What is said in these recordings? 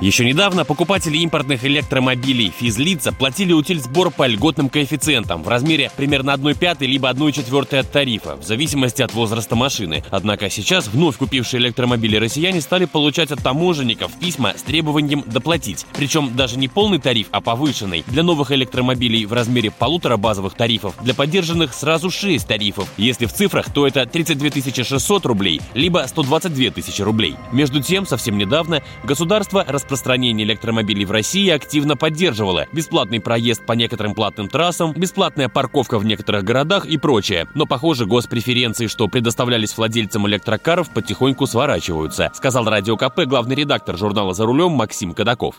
Еще недавно покупатели импортных электромобилей физлица платили утильсбор по льготным коэффициентам в размере примерно 1 пятой либо 1 четвертой от тарифа, в зависимости от возраста машины. Однако сейчас вновь купившие электромобили россияне стали получать от таможенников письма с требованием доплатить. Причем даже не полный тариф, а повышенный. Для новых электромобилей в размере полутора базовых тарифов, для поддержанных сразу 6 тарифов. Если в цифрах, то это 32 600 рублей, либо 122 тысячи рублей. Между тем, совсем недавно государство распространило распространение электромобилей в России активно поддерживала. Бесплатный проезд по некоторым платным трассам, бесплатная парковка в некоторых городах и прочее. Но, похоже, госпреференции, что предоставлялись владельцам электрокаров, потихоньку сворачиваются, сказал Радио КП главный редактор журнала «За рулем» Максим Кадаков.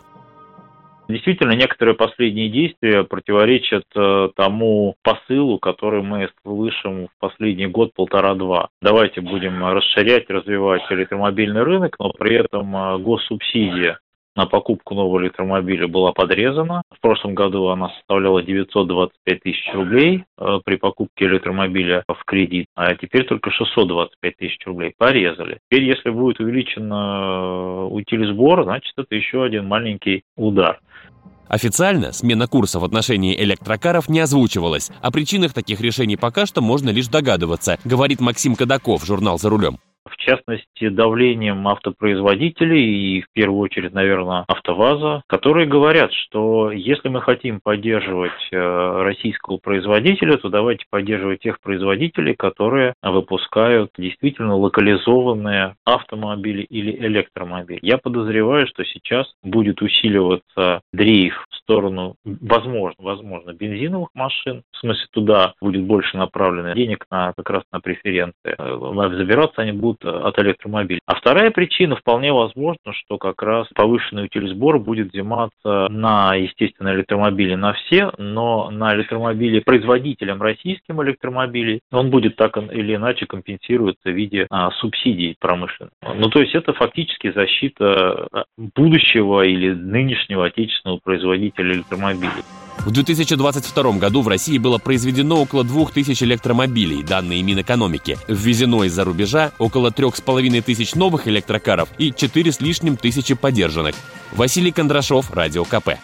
Действительно, некоторые последние действия противоречат э, тому посылу, который мы слышим в последний год, полтора-два. Давайте будем расширять, развивать электромобильный рынок, но при этом э, госсубсидия на покупку нового электромобиля была подрезана. В прошлом году она составляла 925 тысяч рублей э, при покупке электромобиля в кредит, а теперь только 625 тысяч рублей порезали. Теперь, если будет увеличен э, утилизбор, значит, это еще один маленький удар. Официально смена курса в отношении электрокаров не озвучивалась. О причинах таких решений пока что можно лишь догадываться, говорит Максим Кадаков, журнал «За рулем» частности, давлением автопроизводителей и, в первую очередь, наверное, АвтоВАЗа, которые говорят, что если мы хотим поддерживать э, российского производителя, то давайте поддерживать тех производителей, которые выпускают действительно локализованные автомобили или электромобили. Я подозреваю, что сейчас будет усиливаться дрейф в сторону, возможно, возможно, бензиновых машин, в смысле туда будет больше направлено денег на как раз на преференции. Э, забираться они будут от электромобилей. А вторая причина, вполне возможно, что как раз повышенный утилизбор будет взиматься на, естественно, электромобили на все, но на электромобили производителям российским электромобилей он будет так или иначе компенсироваться в виде а, субсидий промышленных. Ну, то есть это фактически защита а, будущего или нынешнего отечественного производителя электромобилей. В 2022 году в России было произведено около 2000 электромобилей, данные Минэкономики. Ввезено из-за рубежа около 3,5 тысяч новых электрокаров и 4 с лишним тысячи подержанных. Василий Кондрашов, Радио КП.